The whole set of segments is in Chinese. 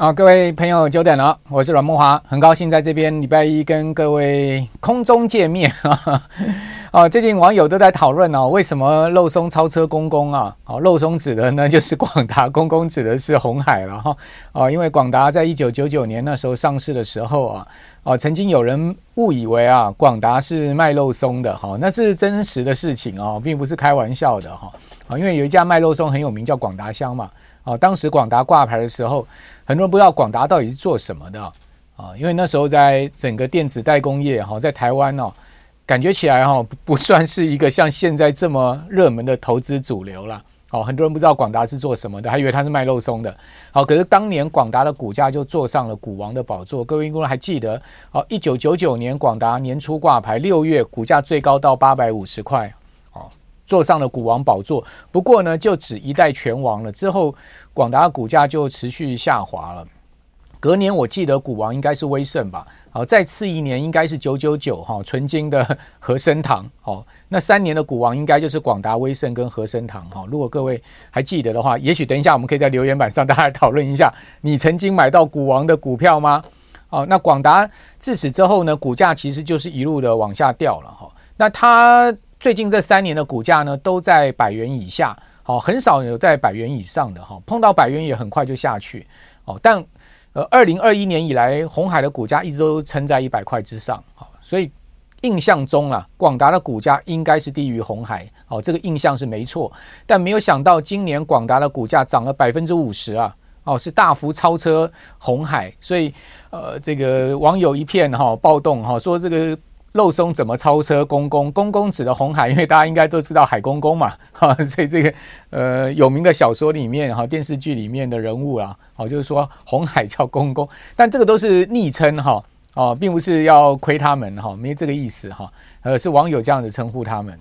啊，各位朋友久等了，我是阮梦华，很高兴在这边礼拜一跟各位空中见面啊。啊，最近网友都在讨论哦，为什么肉松超车公公啊？好，肉松指的呢 就是广达，公公指的是红海了哈。啊，因为广达在一九九九年那时候上市的时候啊，啊，曾经有人误以为啊，广达是卖肉松的哈，那是真实的事情哦，并不是开玩笑的哈。啊，因为有一家卖肉松很有名，叫广达香嘛。啊，当时广达挂牌的时候，很多人不知道广达到底是做什么的啊，因为那时候在整个电子代工业哈，在台湾哦，感觉起来哈不算是一个像现在这么热门的投资主流了。哦，很多人不知道广达是做什么的，还以为它是卖肉松的。好，可是当年广达的股价就坐上了股王的宝座。各位观众还记得？哦，一九九九年广达年初挂牌，六月股价最高到八百五十块。坐上了股王宝座，不过呢，就只一代拳王了。之后，广达股价就持续下滑了。隔年，我记得股王应该是威盛吧？好，再次一年应该是九九九哈，纯金的和生堂。好，那三年的股王应该就是广达、威盛跟和生堂。哈，如果各位还记得的话，也许等一下我们可以在留言板上大家讨论一下，你曾经买到股王的股票吗？好，那广达自此之后呢，股价其实就是一路的往下掉了。哈，那它。最近这三年的股价呢，都在百元以下，好，很少有在百元以上的哈，碰到百元也很快就下去，哦，但呃，二零二一年以来，鸿海的股价一直都撑在一百块之上，好，所以印象中啊，广达的股价应该是低于红海，哦，这个印象是没错，但没有想到今年广达的股价涨了百分之五十啊，哦，是大幅超车红海，所以呃，这个网友一片哈暴动哈，说这个。肉松怎么超车公公？公公指的红海，因为大家应该都知道海公公嘛，哈，所以这个呃有名的小说里面哈，电视剧里面的人物啊，好，就是说红海叫公公，但这个都是昵称哈，哦，并不是要亏他们哈，没这个意思哈，呃，是网友这样子称呼他们。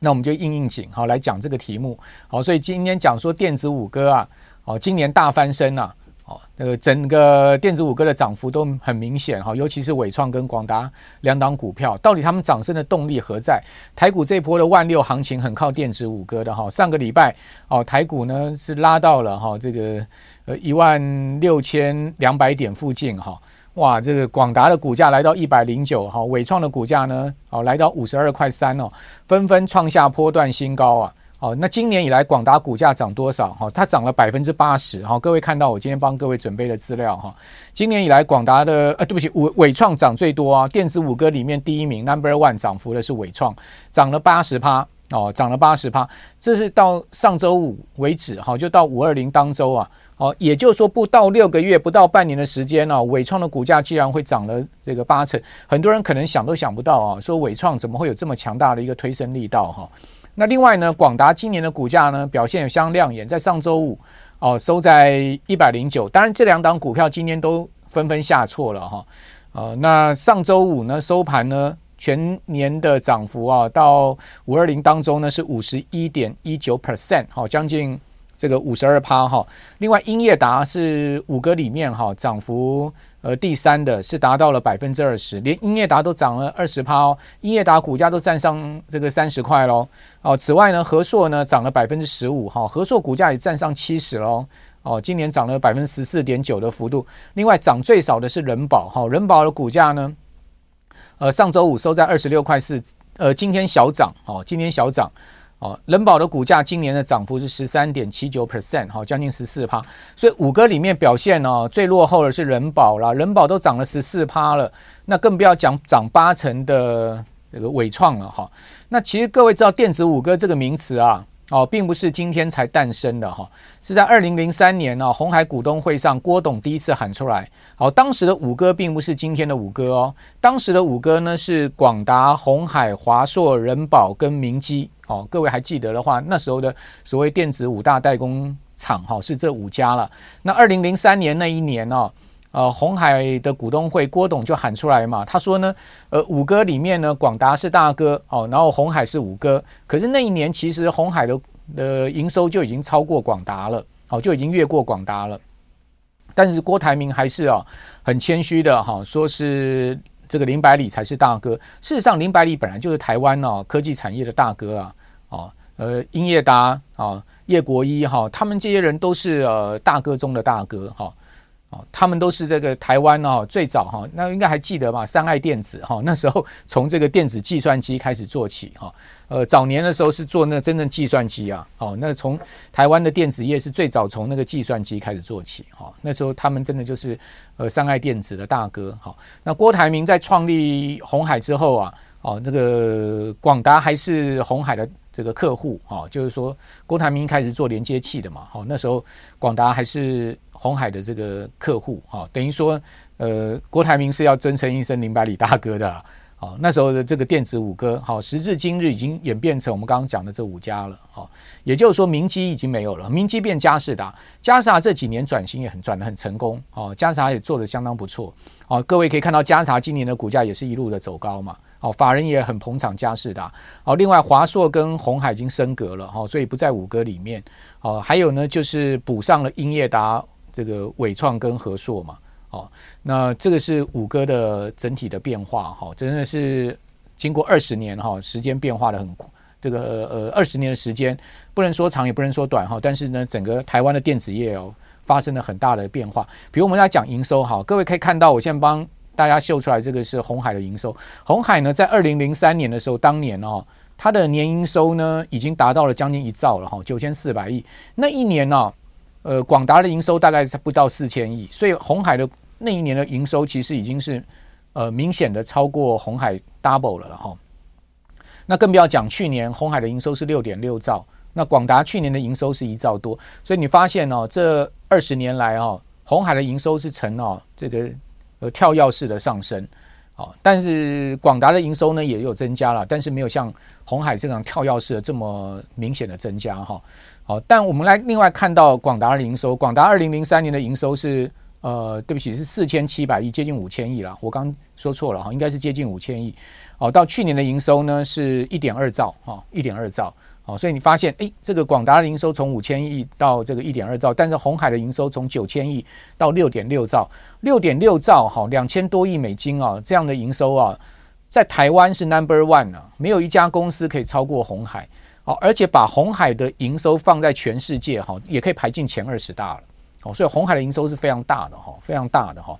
那我们就应应景好来讲这个题目，好，所以今天讲说电子五哥啊，哦，今年大翻身啊。哦，那个整个电子五哥的涨幅都很明显哈，尤其是伟创跟广达两档股票，到底他们涨升的动力何在？台股这波的万六行情很靠电子五哥的哈，上个礼拜哦，台股呢是拉到了哈这个呃一万六千两百点附近哈，哇，这个广达的股价来到一百零九哈，伟创的股价呢哦来到五十二块三哦，纷纷创下波段新高啊。哦，那今年以来广达股价涨多少？哈，它涨了百分之八十。哈，各位看到我今天帮各位准备的资料哈。今年以来广达的呃，对不起，纬纬创涨最多啊。电子五哥里面第一名 Number One 涨幅的是伟创，涨了八十趴哦，涨了八十趴。这是到上周五为止哈，就到五二零当周啊。哦，也就是说不到六个月，不到半年的时间呢，伟创的股价居然会涨了这个八成。很多人可能想都想不到啊，说伟创怎么会有这么强大的一个推升力道哈？那另外呢，广达今年的股价呢表现也相当亮眼，在上周五哦收在一百零九，当然这两档股票今天都纷纷下挫了哈，呃，那上周五呢收盘呢全年的涨幅啊到五二零当中呢是五十一点一九 percent，好将近。这个五十二趴哈，另外英业达是五个里面哈涨幅呃第三的，是达到了百分之二十，连英业达都涨了二十趴哦，英业达股价都站上这个三十块喽哦。此外呢，和硕呢涨了百分之十五哈，和硕股价也站上七十喽哦，今年涨了百分之十四点九的幅度。另外涨最少的是人保哈，人保的股价呢，呃上周五收在二十六块四，呃今天小涨哦，今天小涨。哦，仁宝的股价今年的涨幅是十三点七九 percent，好，将近十四趴。所以五哥里面表现哦最落后的是人保啦，人保都涨了十四趴了，那更不要讲涨八成的这个纬创了哈。那其实各位知道电子五哥这个名词啊。哦，并不是今天才诞生的哈，是在二零零三年呢，红海股东会上，郭董第一次喊出来。好，当时的五哥并不是今天的五哥哦，当时的五哥呢是广达、红海、华硕、人保跟明基。哦，各位还记得的话，那时候的所谓电子五大代工厂哈，是这五家了。那二零零三年那一年呢？呃，鸿海的股东会，郭董就喊出来嘛，他说呢，呃，五哥里面呢，广达是大哥哦，然后红海是五哥。可是那一年其实红海的的营收就已经超过广达了，哦，就已经越过广达了。但是郭台铭还是啊很谦虚的哈，说是这个林百里才是大哥。事实上，林百里本来就是台湾哦科技产业的大哥啊，哦，呃，英业达啊，叶国一哈，他们这些人都是呃大哥中的大哥哈。他们都是这个台湾哦，最早哈，那应该还记得吧？三爱电子哈，那时候 从这个电子计算机开始做起哈。呃，早年的时候是做那真正计算机啊，哦，那从台湾的电子业是最早从那个计算机开始做起哈。那时候他们真的就是呃三爱电子的大哥哈。那郭台铭在创立鸿海之后啊，哦，那个广达还是鸿海的。这个客户啊，就是说郭台铭开始做连接器的嘛，好，那时候广达还是鸿海的这个客户啊，等于说呃，郭台铭是要尊称一声林百里大哥的，好，那时候的这个电子五哥，好，时至今日已经演变成我们刚刚讲的这五家了，好，也就是说明基已经没有了，明基变佳士达，佳士达这几年转型也很转得很成功，哦，佳士达也做得相当不错，哦，各位可以看到佳士达今年的股价也是一路的走高嘛。哦，法人也很捧场佳士达。哦，另外华硕跟鸿海已经升格了，哈，所以不在五哥里面。哦，还有呢，就是补上了英业达、这个伟创跟和硕嘛。哦，那这个是五哥的整体的变化，哈，真的是经过二十年哈，时间变化的很，这个呃二十年的时间，不能说长也不能说短哈，但是呢，整个台湾的电子业哦发生了很大的变化。比如我们来讲营收，哈，各位可以看到，我现在帮。大家秀出来，这个是红海的营收。红海呢，在二零零三年的时候，当年哦，它的年营收呢，已经达到了将近一兆了哈，九千四百亿。那一年呢，呃，广达的营收大概是不到四千亿，所以红海的那一年的营收其实已经是呃明显的超过红海 double 了哈。那更不要讲去年红海的营收是六点六兆，那广达去年的营收是一兆多，所以你发现哦，这二十年来哦，红海的营收是成哦这个。跳跃式的上升，好，但是广达的营收呢也有增加了，但是没有像红海这样跳跃式的这么明显的增加哈。好，但我们来另外看到广达的营收，广达二零零三年的营收是呃，对不起，是四千七百亿，接近五千亿了。我刚说错了哈，应该是接近五千亿。哦，到去年的营收呢是一点二兆哈，一点二兆。好，所以你发现，诶，这个广达的营收从五千亿到这个一点二兆，但是红海的营收从九千亿到六点六兆，六点六兆，好，两千多亿美金啊，这样的营收啊，在台湾是 number one 啊，没有一家公司可以超过红海，好，而且把红海的营收放在全世界，哈，也可以排进前二十大了，哦，所以红海的营收是非常大的，哈，非常大的，哈。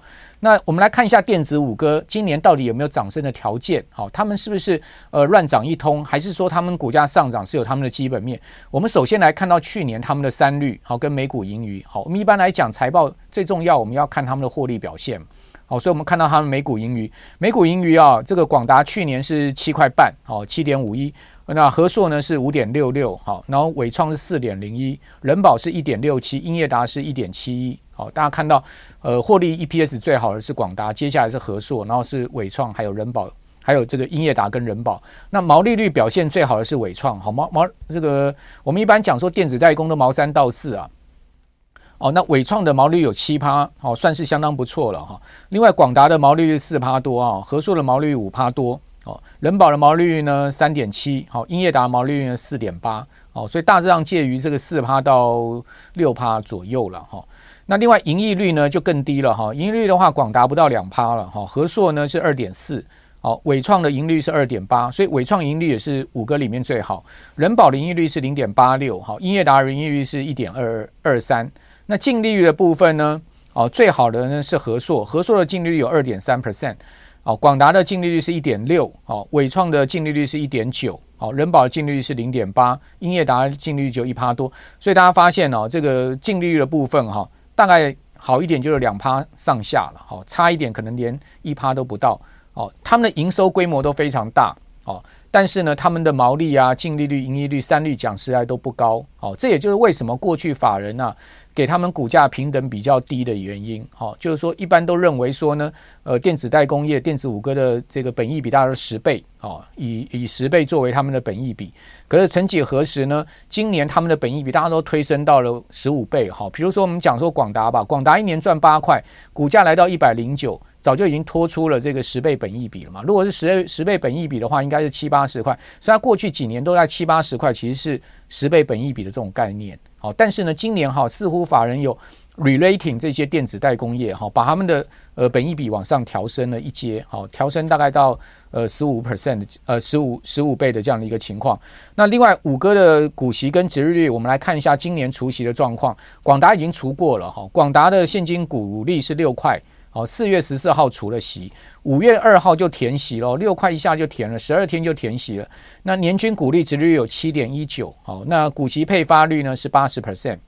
那我们来看一下电子五哥今年到底有没有涨升的条件？好，他们是不是呃乱涨一通，还是说他们股价上涨是有他们的基本面？我们首先来看到去年他们的三率，好，跟每股盈余，好，我们一般来讲财报最重要，我们要看他们的获利表现，好，所以我们看到他们每股盈余，每股盈余啊，这个广达去年是七块半，好，七点五一。那和硕呢是五点六六，好，然后纬创是四点零一，人保是一点六七，英业达是一点七一，好，大家看到，呃，获利 EPS 最好的是广达，接下来是和硕，然后是伟创，还有人保，还有这个英业达跟人保。那毛利率表现最好的是伟创，好，毛毛这个我们一般讲说电子代工的毛三到四啊，哦，那伟创的毛利率有七趴，好，算是相当不错了哈。另外广达的毛利率四趴多啊，和硕的毛利率五趴多。哦，人保的毛利率呢三点七，好，英业达毛利率呢四点八，哦，所以大致上介于这个四趴到六趴左右了哈。那另外盈利率呢就更低了哈，盈利率的话广达不到两趴了哈，和硕呢是二点四，好，纬创的盈利率是二点八，所以纬创盈利也是五个里面最好。人保的盈利率是零点八六，好，英业达的盈利率是一点二二三。那净利率的部分呢，哦，最好的呢是和硕，和硕的净利率有二点三 percent。好，广达的净利率是一点六，好，纬创的净利率是一点九，好，人保的净利率是零点八，英业达的净利率就一趴多，所以大家发现哦，这个净利率的部分哈，大概好一点就是两趴上下了，好，差一点可能连一趴都不到，哦，他们的营收规模都非常大，哦，但是呢，他们的毛利啊、净利率、盈利率、三率讲实在都不高，哦，这也就是为什么过去法人啊。给他们股价平等比较低的原因，好，就是说一般都认为说呢，呃，电子代工业、电子五哥的这个本益比大概十倍，好，以以十倍作为他们的本益比。可是曾几何时呢？今年他们的本益比大家都推升到了十五倍，好，比如说我们讲说广达吧，广达一年赚八块，股价来到一百零九，早就已经拖出了这个十倍本益比了嘛。如果是十十倍本益比的话，应该是七八十块，所以它过去几年都在七八十块，其实是十倍本益比的这种概念。好，但是呢，今年哈似乎法人有 relating 这些电子代工业哈，把他们的呃本益比往上调升了一阶，好，调升大概到呃十五 percent 呃十五十五倍的这样的一个情况。那另外五哥的股息跟值日率，我们来看一下今年除息的状况。广达已经除过了哈，广达的现金股利是六块，好，四月十四号除了息，五月二号就填息了，六块一下就填了，十二天就填息了。那年均股利值率有七点一九，好，那股息配发率呢是八十 percent。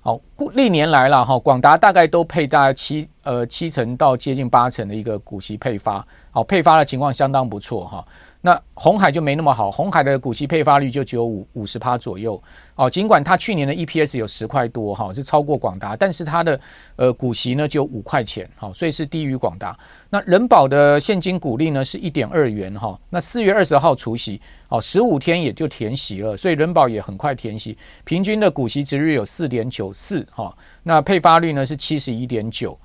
好，历年来了哈，广达大概都配大概七呃七成到接近八成的一个股息配发，好，配发的情况相当不错哈。那红海就没那么好，红海的股息配发率就只有五五十趴左右哦。尽管它去年的 EPS 有十块多哈，是超过广达，但是它的呃股息呢就五块钱，好，所以是低于广达。那人保的现金股利呢是一点二元哈。那四月二十号除息，哦，十五天也就填息了，所以人保也很快填息，平均的股息值率有四点九四哈。那配发率呢是七十一点九。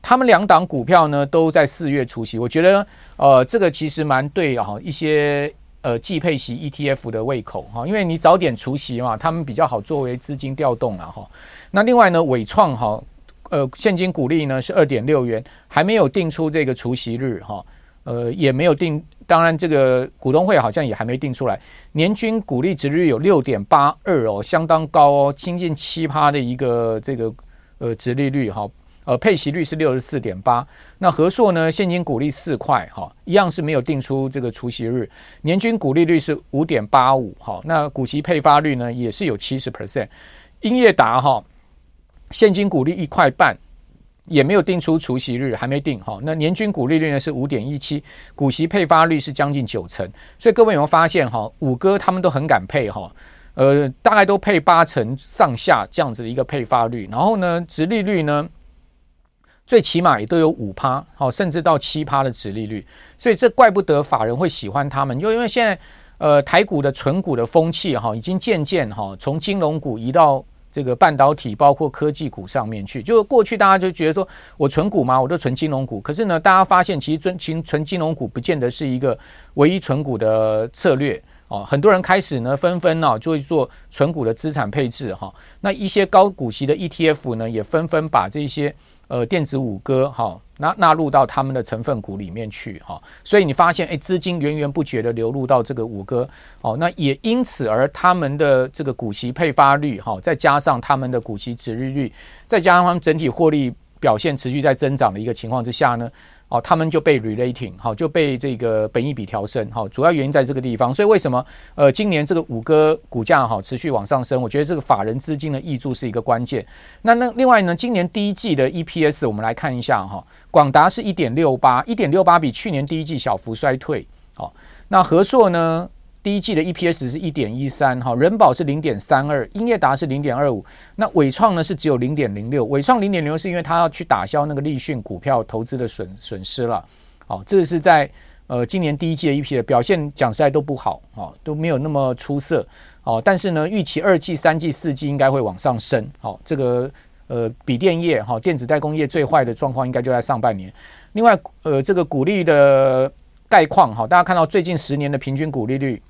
他们两档股票呢都在四月除息，我觉得呃这个其实蛮对啊一些呃季配息 ETF 的胃口哈，因为你早点除息嘛，他们比较好作为资金调动了哈。那另外呢，纬创哈呃现金股利呢是二点六元，还没有定出这个除息日哈，呃也没有定，当然这个股东会好像也还没定出来，年均股利殖率有六点八二哦，相当高哦，接近七趴的一个这个呃殖利率哈。呃，配息率是六十四点八。那和硕呢？现金股利四块，哈，一样是没有定出这个除息日。年均股利率是五点八五，哈。那股息配发率呢，也是有七十 percent。英业达哈，现金股利一块半，也没有定出除息日，还没定哈。那年均股利率呢是五点一七，股息配发率是将近九成。所以各位有没有发现哈？五哥他们都很敢配哈，呃，大概都配八成上下这样子的一个配发率。然后呢，殖利率呢？最起码也都有五趴，好，甚至到七趴的殖利率，所以这怪不得法人会喜欢他们，就因为现在呃台股的存股的风气哈，已经渐渐哈从金融股移到这个半导体包括科技股上面去。就过去大家就觉得说我存股嘛，我就存金融股，可是呢，大家发现其实存存存金融股不见得是一个唯一存股的策略哦，很多人开始呢纷纷呢就会做存股的资产配置哈，那一些高股息的 ETF 呢也纷纷把这些。呃，电子五哥哈，纳纳入到他们的成分股里面去哈，所以你发现哎，资金源源不绝的流入到这个五哥哦，那也因此而他们的这个股息配发率哈，再加上他们的股息值日率，再加上他们整体获利表现持续在增长的一个情况之下呢。哦，他们就被 relating 好，就被这个本益比调升，好，主要原因在这个地方。所以为什么呃今年这个五哥股价哈持续往上升？我觉得这个法人资金的挹注是一个关键。那那另外呢，今年第一季的 EPS 我们来看一下哈，广达是一点六八，一点六八比去年第一季小幅衰退。好，那和硕呢？第一季的 EPS 是一点一三，哈，人保是零点三二，英业达是零点二五，那伟创呢是只有零点零六，伟创零点零六是因为它要去打消那个立讯股票投资的损损失了，好，这是在呃今年第一季的 EPS 表现讲实在都不好，哦，都没有那么出色，哦，但是呢预期二季、三季、四季应该会往上升，好，这个呃笔电业哈电子代工业最坏的状况应该就在上半年，另外呃这个股利的概况哈，大家看到最近十年的平均股利率。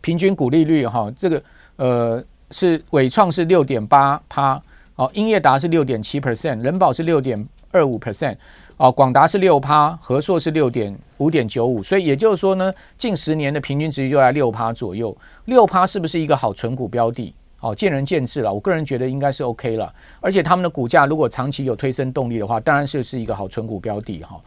平均股利率哈，这个呃是伟创是六点八趴，哦，英业达是六点七 percent，人保是六点二五 percent，哦，广达是六趴，和硕是六点五点九五，所以也就是说呢，近十年的平均值就在六趴左右，六趴是不是一个好存股标的？哦，见仁见智了，我个人觉得应该是 OK 了，而且他们的股价如果长期有推升动力的话，当然是是一个好存股标的哈。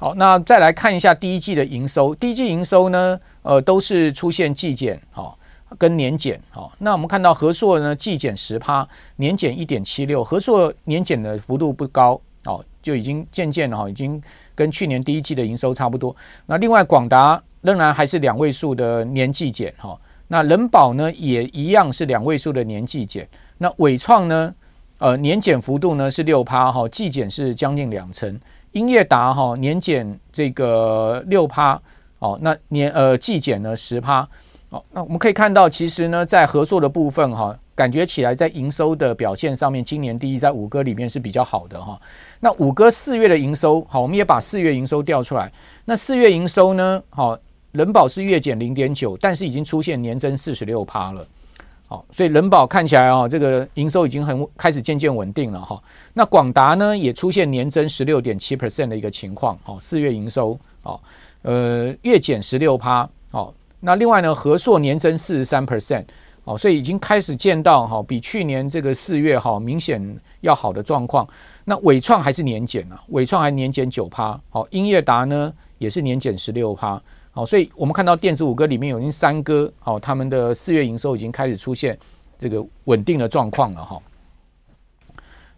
好，那再来看一下第一季的营收。第一季营收呢，呃，都是出现季减，好，跟年减，好。那我们看到和硕呢，季减十趴，年减一点七六。和硕年减的幅度不高，哦，就已经渐渐哈，已经跟去年第一季的营收差不多。那另外广达仍然还是两位数的年季减，哈。那人保呢，也一样是两位数的年季减。那伟创呢，呃，年减幅度呢是六趴，哈，季减是将近两成。英业达哈年减这个六趴哦，那年呃季减呢十趴哦，那我们可以看到，其实呢在合作的部分哈，感觉起来在营收的表现上面，今年第一在五哥里面是比较好的哈。那五哥四月的营收好，我们也把四月营收调出来。那四月营收呢，好，人保是月减零点九，但是已经出现年增四十六趴了。好，所以人保看起来哦，这个营收已经很开始渐渐稳定了哈。那广达呢也出现年增十六点七 percent 的一个情况，哦，四月营收哦，呃，月减十六趴，哦，那另外呢，和硕年增四十三 percent，哦，所以已经开始见到哈，比去年这个四月哈明显要好的状况。那伟创还是年减啊，伟创还年减九趴，好，英业达呢也是年减十六趴。好，所以我们看到电子五哥里面有已经三哥，好，他们的四月营收已经开始出现这个稳定的状况了哈。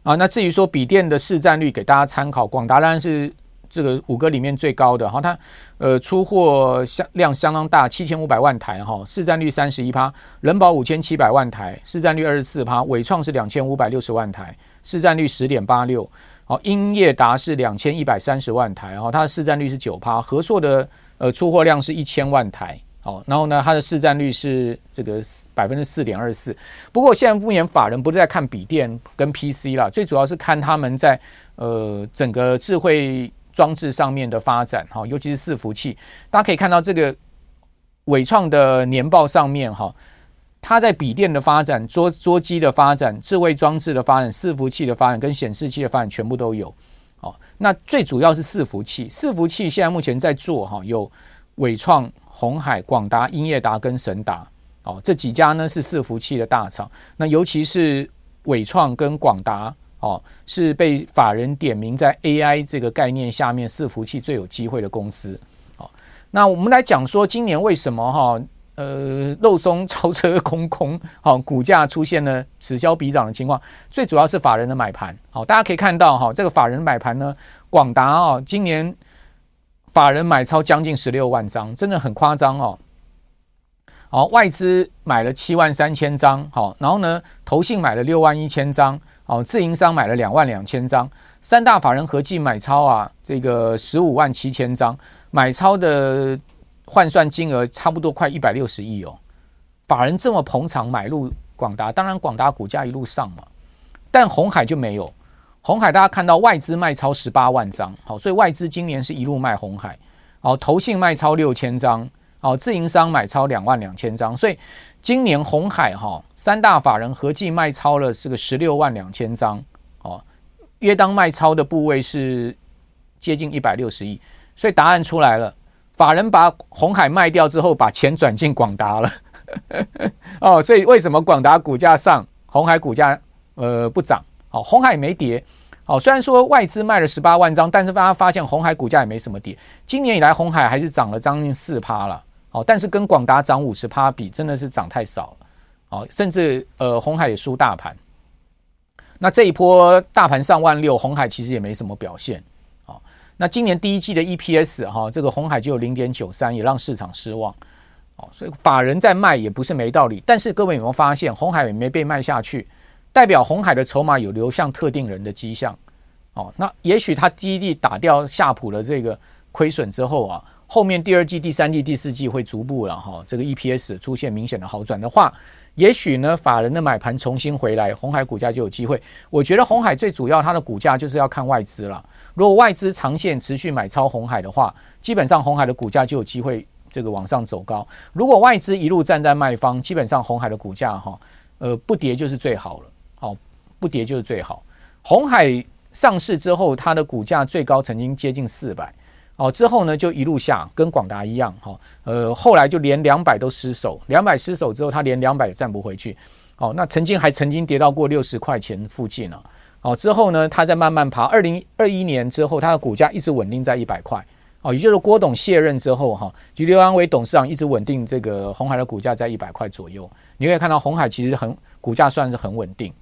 啊，那至于说笔电的市占率给大家参考，广达当然是这个五哥里面最高的哈，它呃出货相量相当大，七千五百万台哈，市占率三十一趴，仁宝五千七百万台，市占率二十四趴，纬创是两千五百六十万台，市占率十点八六，好，英业达是两千一百三十万台，然后它的市占率是九趴，和硕的。呃，出货量是一千万台，哦，然后呢，它的市占率是这个百分之四点二四。不过现在目前法人不是在看笔电跟 PC 啦，最主要是看他们在呃整个智慧装置上面的发展，哈，尤其是伺服器。大家可以看到这个伟创的年报上面，哈，它在笔电的发展、桌桌机的发展、智慧装置的发展、伺服器的发展跟显示器的发展，全部都有。哦，那最主要是伺服器，伺服器现在目前在做哈，有纬创、鸿海、广达、英业达跟神达，哦，这几家呢是伺服器的大厂。那尤其是纬创跟广达，哦，是被法人点名在 AI 这个概念下面，伺服器最有机会的公司。哦，那我们来讲说，今年为什么哈？呃，肉松超车空空，好，股价出现了此消彼长的情况，最主要是法人的买盘。好，大家可以看到哈，这个法人买盘呢，广达啊，今年法人买超将近十六万张，真的很夸张哦。好，外资买了七万三千张，好，然后呢，投信买了六万一千张，好，自营商买了两万两千张，三大法人合计买超啊，这个十五万七千张，买超的。换算金额差不多快一百六十亿哦，法人这么捧场买入广达，当然广达股价一路上嘛，但红海就没有。红海大家看到外资卖超十八万张，好，所以外资今年是一路卖红海，好，投信卖超六千张，好，自营商买超两万两千张，所以今年红海哈三大法人合计卖超了这个十六万两千张，哦，约当卖超的部位是接近一百六十亿，所以答案出来了。法人把红海卖掉之后，把钱转进广达了，哦，所以为什么广达股价上，红海股价呃不涨？哦，红海没跌，哦，虽然说外资卖了十八万张，但是大家发现红海股价也没什么跌。今年以来，红海还是涨了将近四趴了，哦，但是跟广达涨五十趴比，真的是涨太少了，哦，甚至呃红海也输大盘。那这一波大盘上万六，红海其实也没什么表现。那今年第一季的 EPS 哈，这个红海就有零点九三，也让市场失望哦。所以法人在卖也不是没道理。但是各位有没有发现，红海也没被卖下去，代表红海的筹码有流向特定人的迹象哦。那也许他第一季打掉夏普的这个亏损之后啊，后面第二季、第三季、第四季会逐步了哈，这个 EPS 出现明显的好转的话。也许呢，法人的买盘重新回来，红海股价就有机会。我觉得红海最主要它的股价就是要看外资了。如果外资长线持续买超红海的话，基本上红海的股价就有机会这个往上走高。如果外资一路站在卖方，基本上红海的股价哈，呃，不跌就是最好了。好，不跌就是最好。红海上市之后，它的股价最高曾经接近四百。哦，之后呢就一路下，跟广达一样，哈，呃，后来就连两百都失守，两百失守之后，它连两百也站不回去，哦，那曾经还曾经跌到过六十块钱附近了，哦，之后呢，它再慢慢爬，二零二一年之后，它的股价一直稳定在一百块，哦，也就是郭董卸任之后，哈，及刘安伟董事长一直稳定这个鸿海的股价在一百块左右，你可以看到鸿海其实很股价算是很稳定。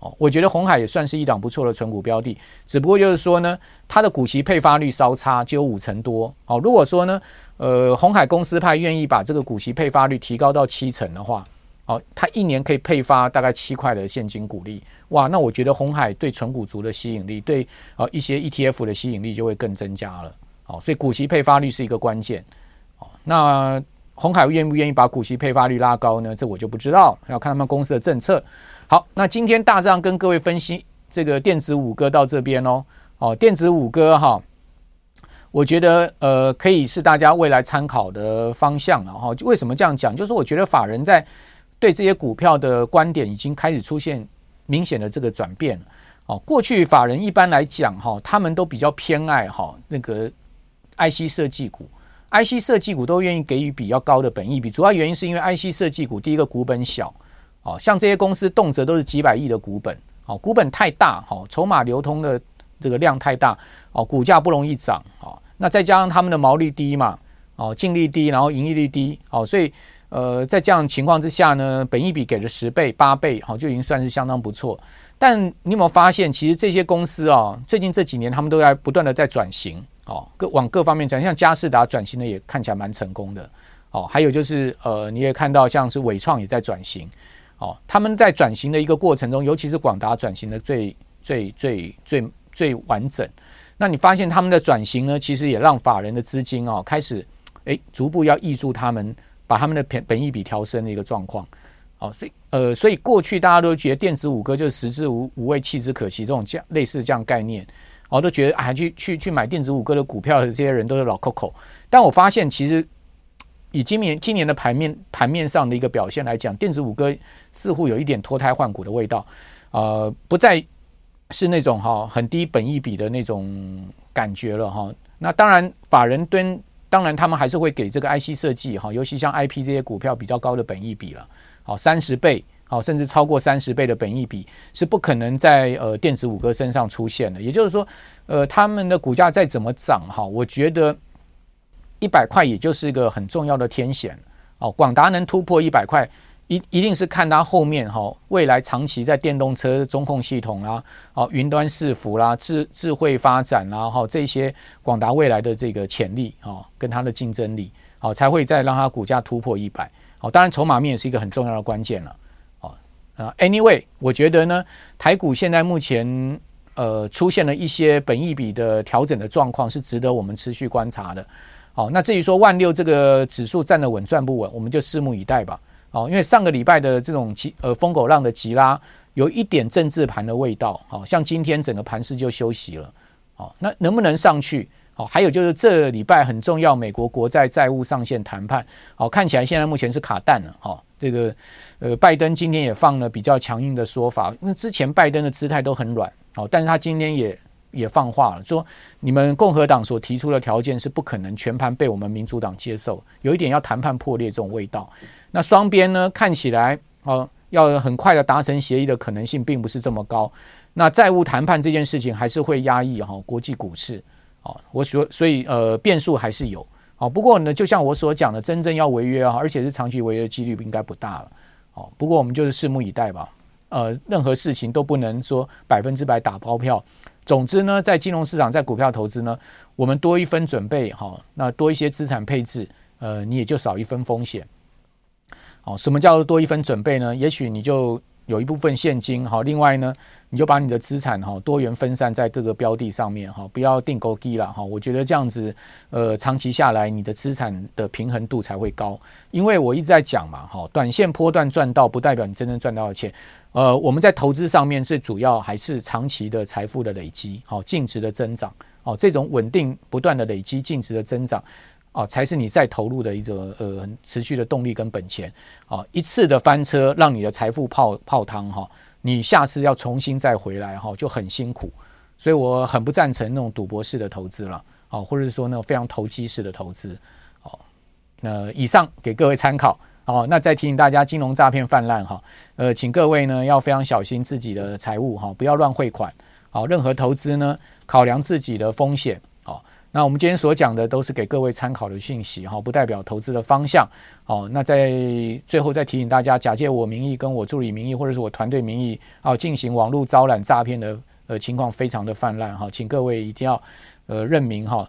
哦，我觉得红海也算是一档不错的存股标的，只不过就是说呢，它的股息配发率稍差，只有五成多。哦，如果说呢，呃，红海公司派愿意把这个股息配发率提高到七成的话，哦，它一年可以配发大概七块的现金股利，哇，那我觉得红海对存股族的吸引力，对啊一些 ETF 的吸引力就会更增加了。哦，所以股息配发率是一个关键。哦，那红海愿不愿意把股息配发率拉高呢？这我就不知道，要看他们公司的政策。好，那今天大致上跟各位分析这个电子五哥到这边哦。哦，电子五哥哈，我觉得呃可以是大家未来参考的方向了哈。为什么这样讲？就是我觉得法人在对这些股票的观点已经开始出现明显的这个转变了。哦，过去法人一般来讲哈，他们都比较偏爱哈那个 IC 设计股，IC 设计股都愿意给予比较高的本益比，主要原因是因为 IC 设计股第一个股本小，哦，像这些公司动辄都是几百亿的股本，哦，股本太大，哈，筹码流通的这个量太大，哦，股价不容易涨，哦，那再加上他们的毛利低嘛，哦，净利低，然后盈利率低，哦，所以呃，在这样情况之下呢，本益比给了十倍、八倍，好，就已经算是相当不错。但你有没有发现，其实这些公司啊，最近这几年他们都在不断的在转型，哦，各往各方面转，像嘉士达转型的也看起来蛮成功的，哦，还有就是呃，你也看到像是伟创也在转型，哦，他们在转型的一个过程中，尤其是广达转型的最最最最最完整。那你发现他们的转型呢，其实也让法人的资金哦开始诶逐步要挹注他们，把他们的本本益比调升的一个状况。哦，所以呃，所以过去大家都觉得电子五哥就是食之无无味，弃之可惜这种这样类似这样概念，哦，都觉得啊，去去去买电子五哥的股票的这些人都是老 Coco。但我发现，其实以今年今年的盘面盘面上的一个表现来讲，电子五哥似乎有一点脱胎换骨的味道，呃，不再是那种哈很低本益比的那种感觉了哈。那当然，法人蹲，当然他们还是会给这个 IC 设计哈，尤其像 IP 这些股票比较高的本益比了。好，三十倍，好，甚至超过三十倍的本益比是不可能在呃电子五哥身上出现的。也就是说，呃，他们的股价再怎么涨，哈，我觉得一百块也就是一个很重要的天险。哦，广达能突破一百块，一一定是看它后面哈，未来长期在电动车中控系统啦，哦，云端伺服啦，智智慧发展啦，哈，这些广达未来的这个潜力啊，跟它的竞争力，好，才会再让它股价突破一百。好，当然筹码面也是一个很重要的关键了。哦，啊，anyway，我觉得呢，台股现在目前呃出现了一些本益比的调整的状况，是值得我们持续观察的。好，那至于说万六这个指数站得稳赚不稳，我们就拭目以待吧。哦，因为上个礼拜的这种急呃疯狗浪的急拉，有一点政治盘的味道。好，像今天整个盘势就休息了。好，那能不能上去？好，还有就是这礼拜很重要，美国国债债务上限谈判，好，看起来现在目前是卡弹了。好，这个呃，拜登今天也放了比较强硬的说法，那之前拜登的姿态都很软，好，但是他今天也也放话了，说你们共和党所提出的条件是不可能全盘被我们民主党接受，有一点要谈判破裂这种味道。那双边呢，看起来哦，要很快的达成协议的可能性并不是这么高。那债务谈判这件事情还是会压抑哈国际股市。哦，我说，所以呃，变数还是有。哦，不过呢，就像我所讲的，真正要违约啊，而且是长期违约的几率应该不大了。哦，不过我们就是拭目以待吧。呃，任何事情都不能说百分之百打包票。总之呢，在金融市场，在股票投资呢，我们多一分准备，哈、那多一些资产配置，呃，你也就少一分风险。好，什么叫做多一分准备呢？也许你就。有一部分现金，好，另外呢，你就把你的资产哈多元分散在各个标的上面哈，不要定勾机了哈。我觉得这样子，呃，长期下来你的资产的平衡度才会高。因为我一直在讲嘛，哈，短线波段赚到不代表你真正赚到的钱。呃，我们在投资上面最主要还是长期的财富的累积，好，净值的增长，哦，这种稳定不断的累积净值的增长。哦，才是你再投入的一种呃持续的动力跟本钱。哦，一次的翻车让你的财富泡泡汤哈，你下次要重新再回来哈就很辛苦。所以我很不赞成那种赌博式的投资了，哦，或者是说那种非常投机式的投资。哦，那以上给各位参考。哦，那再提醒大家，金融诈骗泛滥哈，呃，请各位呢要非常小心自己的财务哈，不要乱汇款。好，任何投资呢，考量自己的风险。那我们今天所讲的都是给各位参考的讯息哈，不代表投资的方向。哦，那在最后再提醒大家，假借我名义跟我助理名义或者是我团队名义啊，进行网络招揽诈骗的呃情况非常的泛滥哈，请各位一定要呃认明哈，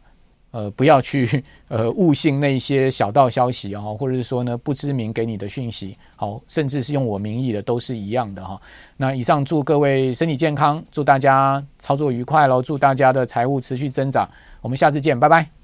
呃不要去 呃误信那些小道消息啊，或者是说呢不知名给你的讯息，好，甚至是用我名义的都是一样的哈。那以上祝各位身体健康，祝大家操作愉快喽，祝大家的财务持续增长。我们下次见，拜拜。